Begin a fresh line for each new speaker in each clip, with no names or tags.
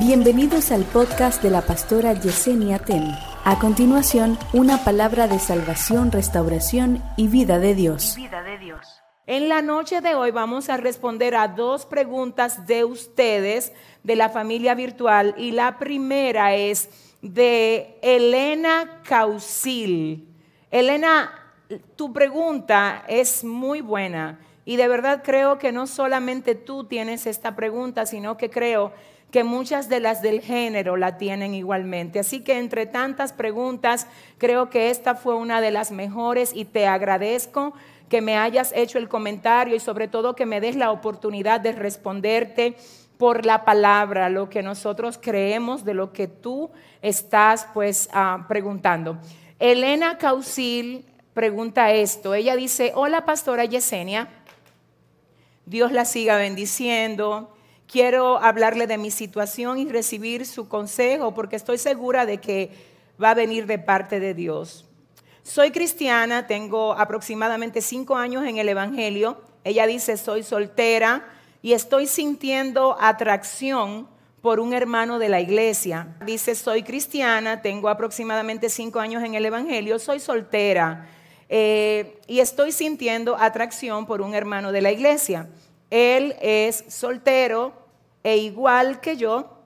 Bienvenidos al podcast de la pastora Yesenia Ten. A continuación, una palabra de salvación, restauración y vida de Dios.
Vida de Dios. En la noche de hoy vamos a responder a dos preguntas de ustedes de la familia virtual y la primera es de Elena Causil. Elena, tu pregunta es muy buena y de verdad creo que no solamente tú tienes esta pregunta, sino que creo que muchas de las del género la tienen igualmente. Así que entre tantas preguntas, creo que esta fue una de las mejores y te agradezco que me hayas hecho el comentario y sobre todo que me des la oportunidad de responderte por la palabra, lo que nosotros creemos de lo que tú estás pues ah, preguntando. Elena Causil pregunta esto. Ella dice, hola pastora Yesenia, Dios la siga bendiciendo. Quiero hablarle de mi situación y recibir su consejo porque estoy segura de que va a venir de parte de Dios. Soy cristiana, tengo aproximadamente cinco años en el Evangelio. Ella dice, soy soltera y estoy sintiendo atracción por un hermano de la iglesia. Dice, soy cristiana, tengo aproximadamente cinco años en el Evangelio, soy soltera eh, y estoy sintiendo atracción por un hermano de la iglesia. Él es soltero e igual que yo,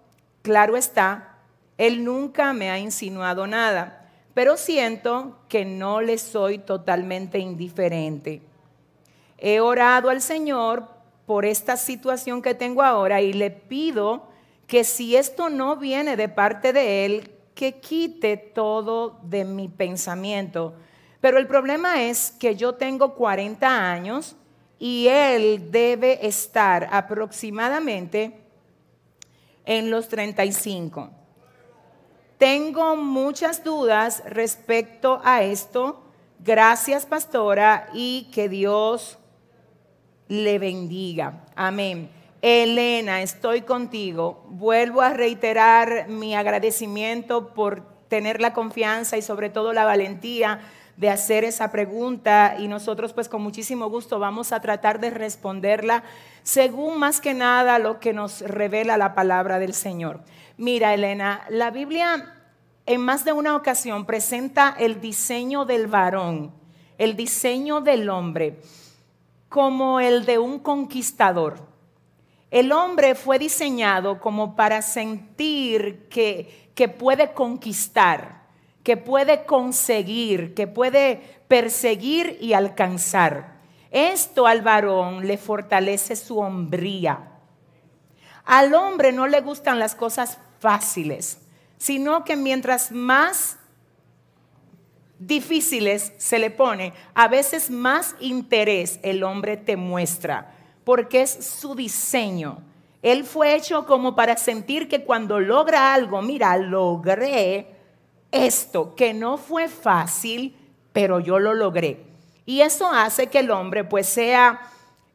claro está, él nunca me ha insinuado nada, pero siento que no le soy totalmente indiferente. He orado al Señor por esta situación que tengo ahora y le pido que si esto no viene de parte de Él, que quite todo de mi pensamiento. Pero el problema es que yo tengo 40 años y Él debe estar aproximadamente en los 35. Tengo muchas dudas respecto a esto. Gracias, pastora, y que Dios le bendiga. Amén. Elena, estoy contigo. Vuelvo a reiterar mi agradecimiento por tener la confianza y sobre todo la valentía de hacer esa pregunta y nosotros pues con muchísimo gusto vamos a tratar de responderla según más que nada lo que nos revela la palabra del Señor. Mira, Elena, la Biblia en más de una ocasión presenta el diseño del varón, el diseño del hombre, como el de un conquistador. El hombre fue diseñado como para sentir que, que puede conquistar que puede conseguir, que puede perseguir y alcanzar. Esto al varón le fortalece su hombría. Al hombre no le gustan las cosas fáciles, sino que mientras más difíciles se le pone, a veces más interés el hombre te muestra, porque es su diseño. Él fue hecho como para sentir que cuando logra algo, mira, logré, esto que no fue fácil, pero yo lo logré. Y eso hace que el hombre pues sea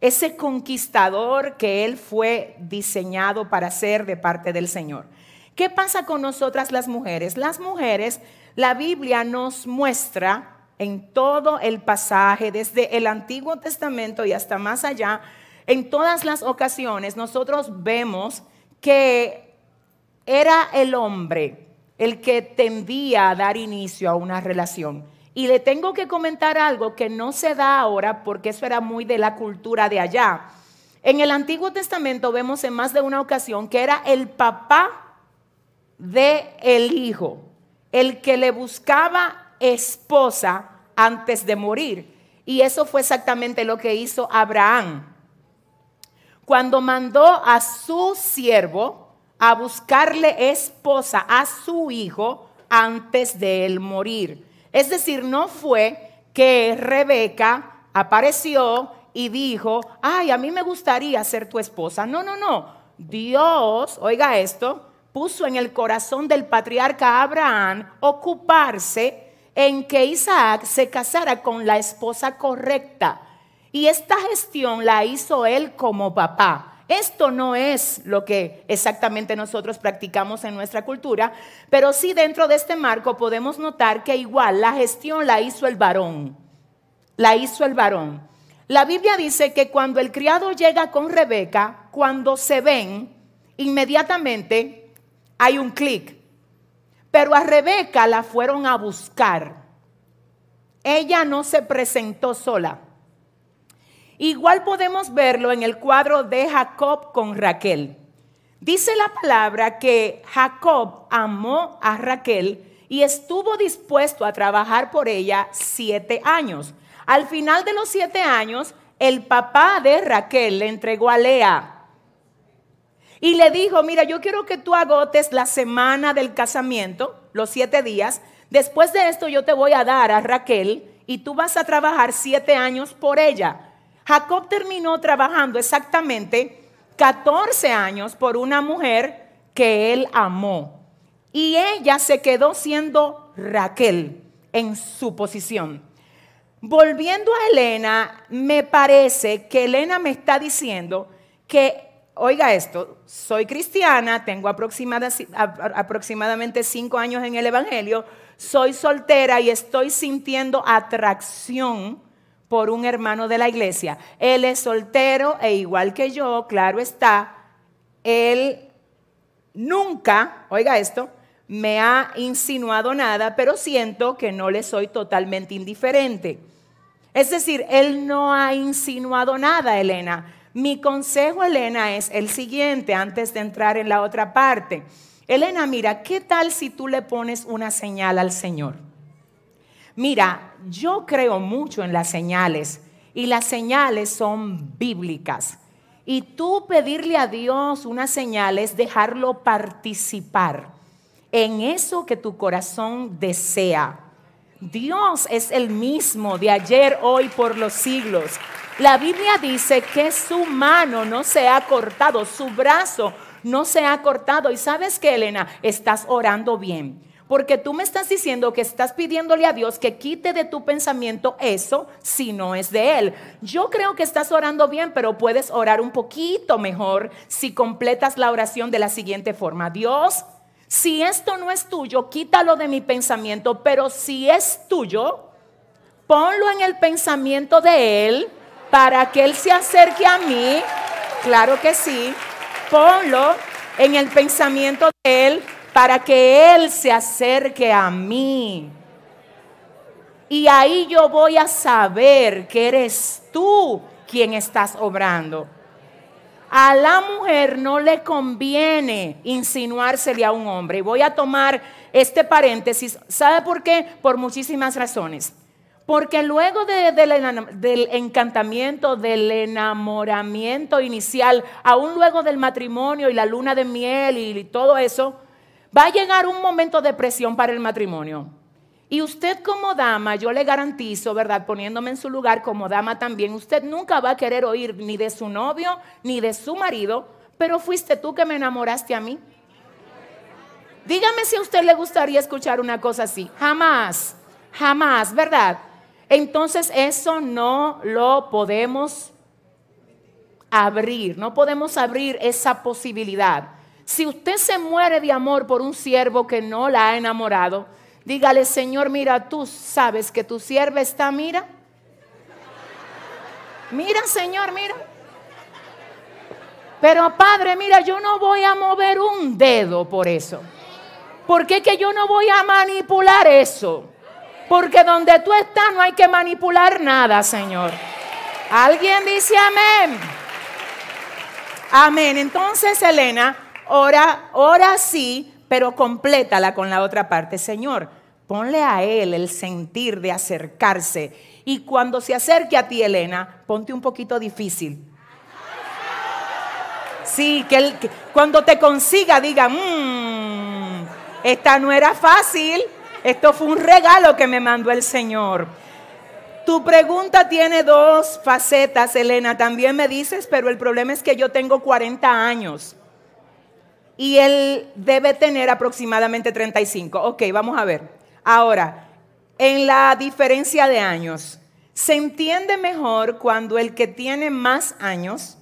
ese conquistador que él fue diseñado para ser de parte del Señor. ¿Qué pasa con nosotras las mujeres? Las mujeres, la Biblia nos muestra en todo el pasaje, desde el Antiguo Testamento y hasta más allá, en todas las ocasiones nosotros vemos que era el hombre el que tendía a dar inicio a una relación. Y le tengo que comentar algo que no se da ahora porque eso era muy de la cultura de allá. En el Antiguo Testamento vemos en más de una ocasión que era el papá de el hijo, el que le buscaba esposa antes de morir. Y eso fue exactamente lo que hizo Abraham. Cuando mandó a su siervo, a buscarle esposa a su hijo antes de él morir. Es decir, no fue que Rebeca apareció y dijo, ay, a mí me gustaría ser tu esposa. No, no, no. Dios, oiga esto, puso en el corazón del patriarca Abraham ocuparse en que Isaac se casara con la esposa correcta. Y esta gestión la hizo él como papá. Esto no es lo que exactamente nosotros practicamos en nuestra cultura, pero sí dentro de este marco podemos notar que igual la gestión la hizo el varón. La hizo el varón. La Biblia dice que cuando el criado llega con Rebeca, cuando se ven, inmediatamente hay un clic. Pero a Rebeca la fueron a buscar. Ella no se presentó sola. Igual podemos verlo en el cuadro de Jacob con Raquel. Dice la palabra que Jacob amó a Raquel y estuvo dispuesto a trabajar por ella siete años. Al final de los siete años, el papá de Raquel le entregó a Lea. Y le dijo, mira, yo quiero que tú agotes la semana del casamiento, los siete días. Después de esto yo te voy a dar a Raquel y tú vas a trabajar siete años por ella. Jacob terminó trabajando exactamente 14 años por una mujer que él amó. Y ella se quedó siendo Raquel en su posición. Volviendo a Elena, me parece que Elena me está diciendo que, oiga esto, soy cristiana, tengo aproximadamente cinco años en el Evangelio, soy soltera y estoy sintiendo atracción por un hermano de la iglesia. Él es soltero e igual que yo, claro está, él nunca, oiga esto, me ha insinuado nada, pero siento que no le soy totalmente indiferente. Es decir, él no ha insinuado nada, Elena. Mi consejo, Elena, es el siguiente, antes de entrar en la otra parte. Elena, mira, ¿qué tal si tú le pones una señal al Señor? Mira, yo creo mucho en las señales y las señales son bíblicas. Y tú pedirle a Dios una señal es dejarlo participar en eso que tu corazón desea. Dios es el mismo de ayer, hoy, por los siglos. La Biblia dice que su mano no se ha cortado, su brazo no se ha cortado. Y sabes que, Elena, estás orando bien. Porque tú me estás diciendo que estás pidiéndole a Dios que quite de tu pensamiento eso si no es de Él. Yo creo que estás orando bien, pero puedes orar un poquito mejor si completas la oración de la siguiente forma. Dios, si esto no es tuyo, quítalo de mi pensamiento, pero si es tuyo, ponlo en el pensamiento de Él para que Él se acerque a mí. Claro que sí. Ponlo en el pensamiento de Él para que Él se acerque a mí. Y ahí yo voy a saber que eres tú quien estás obrando. A la mujer no le conviene insinuársele a un hombre. Voy a tomar este paréntesis. ¿Sabe por qué? Por muchísimas razones. Porque luego del encantamiento, del enamoramiento inicial, aún luego del matrimonio y la luna de miel y todo eso, Va a llegar un momento de presión para el matrimonio. Y usted como dama, yo le garantizo, ¿verdad? Poniéndome en su lugar como dama también, usted nunca va a querer oír ni de su novio ni de su marido, pero fuiste tú que me enamoraste a mí. Dígame si a usted le gustaría escuchar una cosa así. Jamás, jamás, ¿verdad? Entonces eso no lo podemos abrir, no podemos abrir esa posibilidad. Si usted se muere de amor por un siervo que no la ha enamorado, dígale, Señor, mira, tú sabes que tu sierva está, mira. Mira, Señor, mira. Pero Padre, mira, yo no voy a mover un dedo por eso. Porque es que yo no voy a manipular eso. Porque donde tú estás no hay que manipular nada, Señor. Alguien dice amén. Amén. Entonces, Elena, ora, sí, pero complétala con la otra parte. Señor, ponle a él el sentir de acercarse. Y cuando se acerque a ti, Elena, ponte un poquito difícil. Sí, que, cuando te consiga diga, mmm, esta no era fácil, esto fue un regalo que me mandó el Señor. Tu pregunta tiene dos facetas, Elena, también me dices, pero el problema es que yo tengo 40 años y él debe tener aproximadamente 35. Ok, vamos a ver. Ahora, en la diferencia de años, se entiende mejor cuando el que tiene más años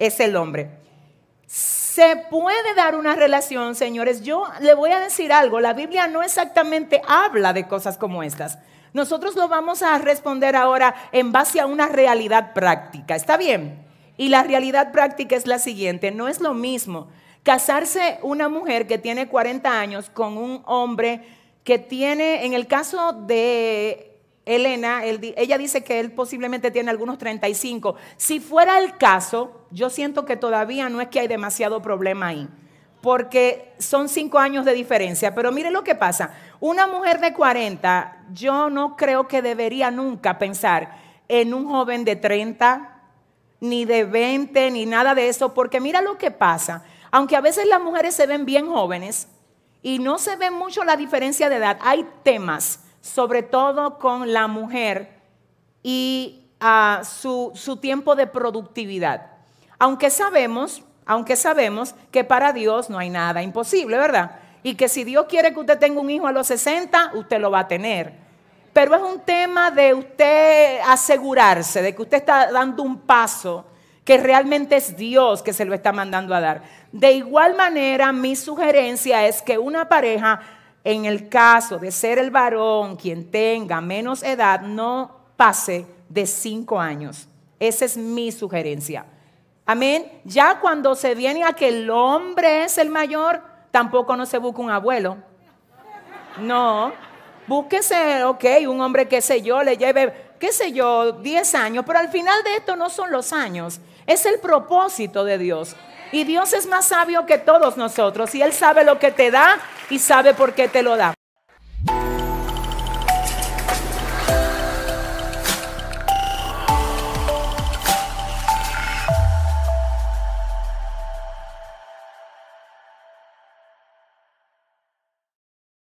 es el hombre. Se puede dar una relación, señores. Yo le voy a decir algo, la Biblia no exactamente habla de cosas como estas. Nosotros lo vamos a responder ahora en base a una realidad práctica. ¿Está bien? Y la realidad práctica es la siguiente, no es lo mismo casarse una mujer que tiene 40 años con un hombre que tiene, en el caso de Elena, ella dice que él posiblemente tiene algunos 35. Si fuera el caso, yo siento que todavía no es que hay demasiado problema ahí, porque son cinco años de diferencia. Pero mire lo que pasa, una mujer de 40, yo no creo que debería nunca pensar en un joven de 30, ni de 20, ni nada de eso, porque mira lo que pasa aunque a veces las mujeres se ven bien jóvenes y no se ve mucho la diferencia de edad, hay temas, sobre todo con la mujer y ah, su, su tiempo de productividad. Aunque sabemos, aunque sabemos que para Dios no hay nada imposible, ¿verdad? Y que si Dios quiere que usted tenga un hijo a los 60, usted lo va a tener. Pero es un tema de usted asegurarse de que usted está dando un paso que realmente es Dios que se lo está mandando a dar. De igual manera, mi sugerencia es que una pareja, en el caso de ser el varón quien tenga menos edad, no pase de cinco años. Esa es mi sugerencia. Amén. Ya cuando se viene a que el hombre es el mayor, tampoco no se busca un abuelo. No. Búsquese, ok, un hombre que sé yo, le lleve, qué sé yo, 10 años, pero al final de esto no son los años, es el propósito de Dios. Y Dios es más sabio que todos nosotros y Él sabe lo que te da y sabe por qué te lo da.